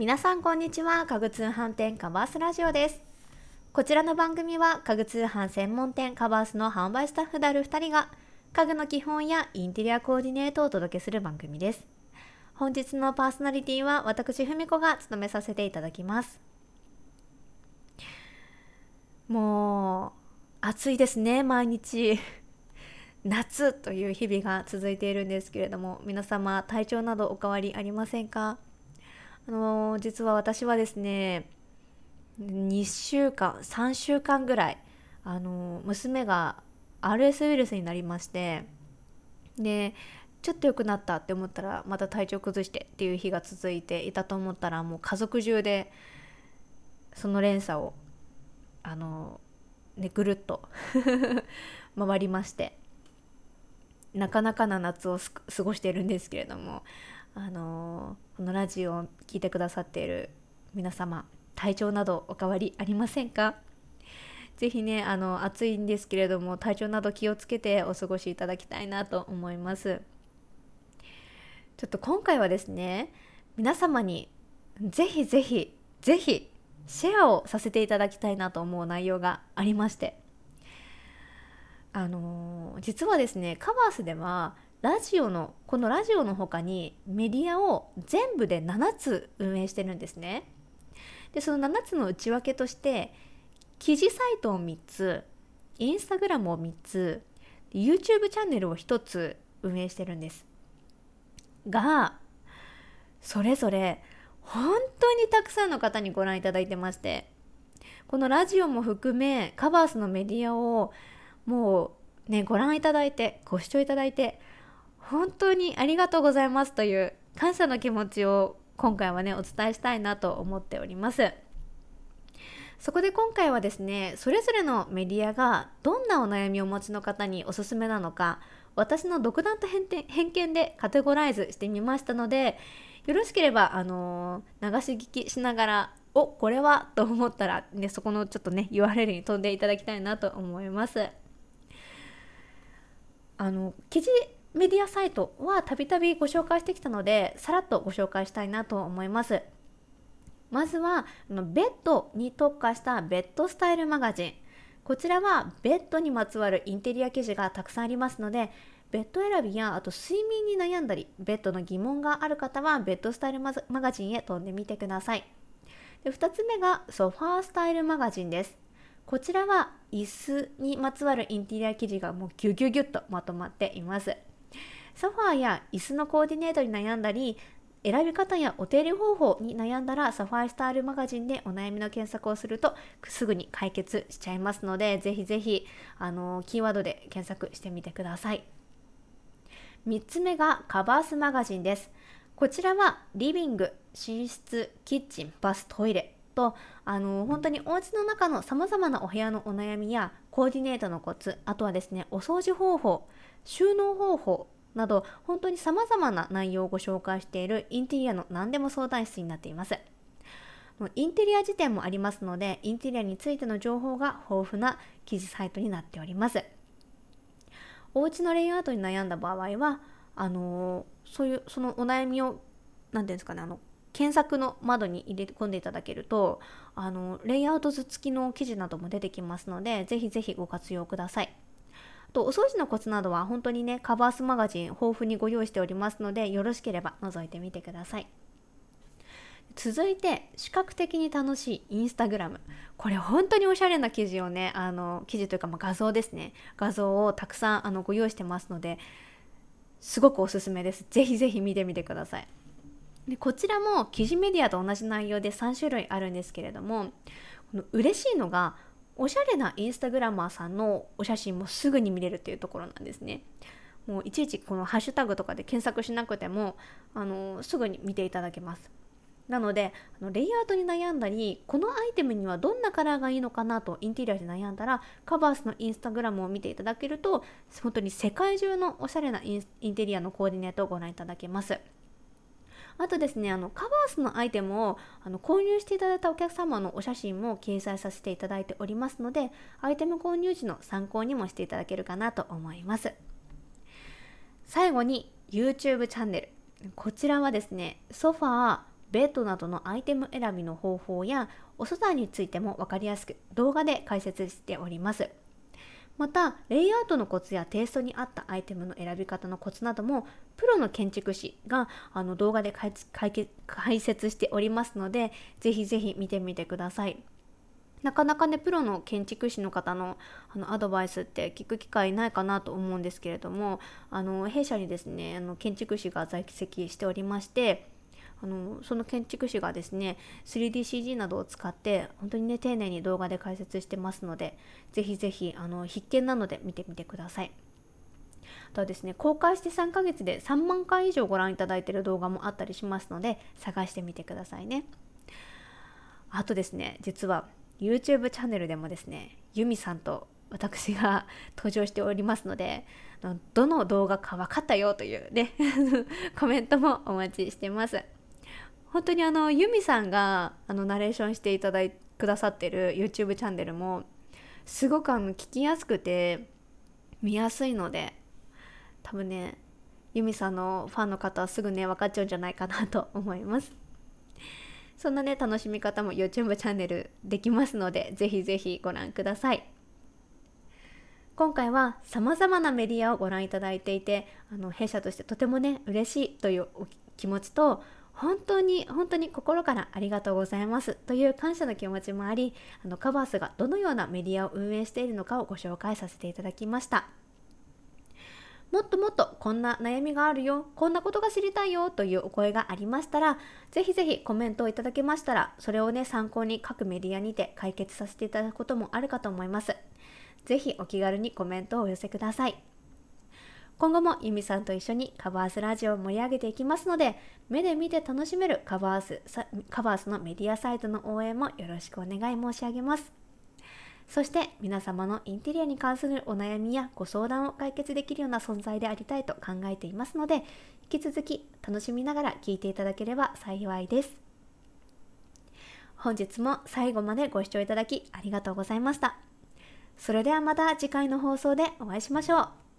皆さんこんにちは。家具通販店カバースラジオです。こちらの番組は家具通販専門店カバースの販売スタッフである2人が家具の基本やインテリアコーディネートをお届けする番組です。本日のパーソナリティは私ふみこが務めさせていただきます。もう暑いですね毎日。夏という日々が続いているんですけれども皆様体調などお変わりありませんか？あのー、実は私はですね2週間3週間ぐらいあのー、娘が RS ウイルスになりましてでちょっと良くなったって思ったらまた体調崩してっていう日が続いていたと思ったらもう家族中でその連鎖をあのねぐるっと 回りましてなかなかな夏を過ごしているんですけれどもあのこのラジオを聴いてくださっている皆様体調などお変わりありませんか？ぜひねあの暑いんですけれども体調など気をつけてお過ごしいただきたいなと思います。ちょっと今回はですね皆様にぜひぜひぜひシェアをさせていただきたいなと思う内容がありまして。あのー、実はですねカバースではラジオのこのラジオの他にメディアを全部で7つ運営してるんですね。でその7つの内訳として記事サイトを3つインスタグラムを3つ YouTube チャンネルを1つ運営してるんです。がそれぞれ本当にたくさんの方にご覧いただいてましてこのラジオも含めカバースのメディアをもうねご覧いただいてご視聴いただいて本当にありがとうございますという感謝の気持ちを今回はねお伝えしたいなと思っております。そこで今回はですねそれぞれのメディアがどんなお悩みをお持ちの方におすすめなのか私の独断と偏見でカテゴライズしてみましたのでよろしければあのー、流し聞きしながらおこれはと思ったら、ね、そこのちょっとね URL に飛んでいただきたいなと思います。あの記事メディアサイトはたびたびご紹介してきたのでさらっとご紹介したいなと思います。まずはベッドに特化したベッドスタイルマガジン。こちらはベッドにまつわるインテリア記事がたくさんありますのでベッド選びやあと睡眠に悩んだりベッドの疑問がある方はベッドスタイルマガジンへ飛んでみてください。で2つ目がソファースタイルマガジンです。こちらは椅子にまつわるインテリア記事がもうギュギュギュッとまとまっています。ソファーや椅子のコーディネートに悩んだり、選び方やお手入れ方法に悩んだらサファイスタイルマガジンでお悩みの検索をするとすぐに解決しちゃいますのでぜひぜひあのキーワードで検索してみてください。3つ目がカバースマガジンです。こちらはリビング寝室キッチンバストイレとあの本当にお家の中のさまざまなお部屋のお悩みやコーディネートのコツあとはですねお掃除方法収納方法など本当にさまざまな内容をご紹介しているインテリアの何でも相談室になっていますインテリア辞典もありますのでインテリアについての情報が豊富な記事サイトになっておりますお家のレイアウトに悩んだ場合はあのそういうそのお悩みを何ていうんですかねあの検索の窓に入れ込んでいただけるとあのレイアウト図付きの記事なども出てきますのでぜひぜひご活用ください。とお掃除のコツなどは本当にねカバースマガジン豊富にご用意しておりますのでよろしければ覗いてみてください。続いて視覚的に楽しいインスタグラム。これ本当におしゃれな記事をねあの記事というかま画像ですね。画像をたくさんあのご用意してますのですごくおすすめです。ぜひぜひ見てみてください。でこちらも記事メディアと同じ内容で3種類あるんですけれどもこの嬉しいのがおしゃれなインスタグラマーさんのお写真もすぐに見れるっていうところなんですね。もういちいちこのハッシュタグとかで検索しなくてもあのすぐに見ていただけます。なのであのレイアウトに悩んだりこのアイテムにはどんなカラーがいいのかなとインテリアで悩んだらカバースのインスタグラムを見ていただけると本当に世界中のおしゃれなインテリアのコーディネートをご覧いただけます。あとですねあのカバースのアイテムをあの購入していただいたお客様のお写真も掲載させていただいておりますのでアイテム購入時の参考にもしていただけるかなと思います。最後に YouTube チャンネル。こちらはですねソファーベッドなどのアイテム選びの方法やお素材についても分かりやすく動画で解説しております。またレイアウトのコツやテイストに合ったアイテムの選び方のコツなどもプロの建築士があの動画で解説しておりますのでぜひぜひ見てみてください。なかなかねプロの建築士の方のあのアドバイスって聞く機会ないかなと思うんですけれどもあの弊社にですねあの建築士が在籍しておりましてあのその建築士がですね 3DCG などを使って本当にね丁寧に動画で解説してますのでぜひぜひあの必見なので見てみてください。あとはですね公開して3ヶ月で3万回以上ご覧いただいている動画もあったりしますので探してみてくださいね。あとですね実は YouTube チャンネルでもですねユミさんと私が 登場しておりますのでどの動画か分かったよというね コメントもお待ちしてます。本当にあのユミさんがあのナレーションしていただいくださってる YouTube チャンネルもすごくあの聞きやすくて見やすいので多分ねユミさんのファンの方はすぐね分かっちゃうんじゃないかなと思います。そんなね楽しみ方も YouTube チャンネルできますのでぜひぜひご覧ください。今回は様々なメディアをご覧いただいていてあの弊社としてとてもね嬉しいという気持ちと本当に本当に心からありがとうございます。という感謝の気持ちもありあのカバースがどのようなメディアを運営しているのかをご紹介させていただきました。もっともっとこんな悩みがあるよ。こんなことが知りたいよ。というお声がありましたらぜひぜひコメントをいただけましたらそれをね参考に各メディアにて解決させていただくこともあるかと思います。ぜひお気軽にコメントをお寄せください。今後もゆみさんと一緒にカバースラジオを盛り上げていきますので、目で見て楽しめるカバースカバースのメディアサイトの応援もよろしくお願い申し上げます。そして皆様のインテリアに関するお悩みやご相談を解決できるような存在でありたいと考えていますので、引き続き楽しみながら聞いていただければ幸いです。本日も最後までご視聴いただきありがとうございました。それではまた次回の放送でお会いしましょう。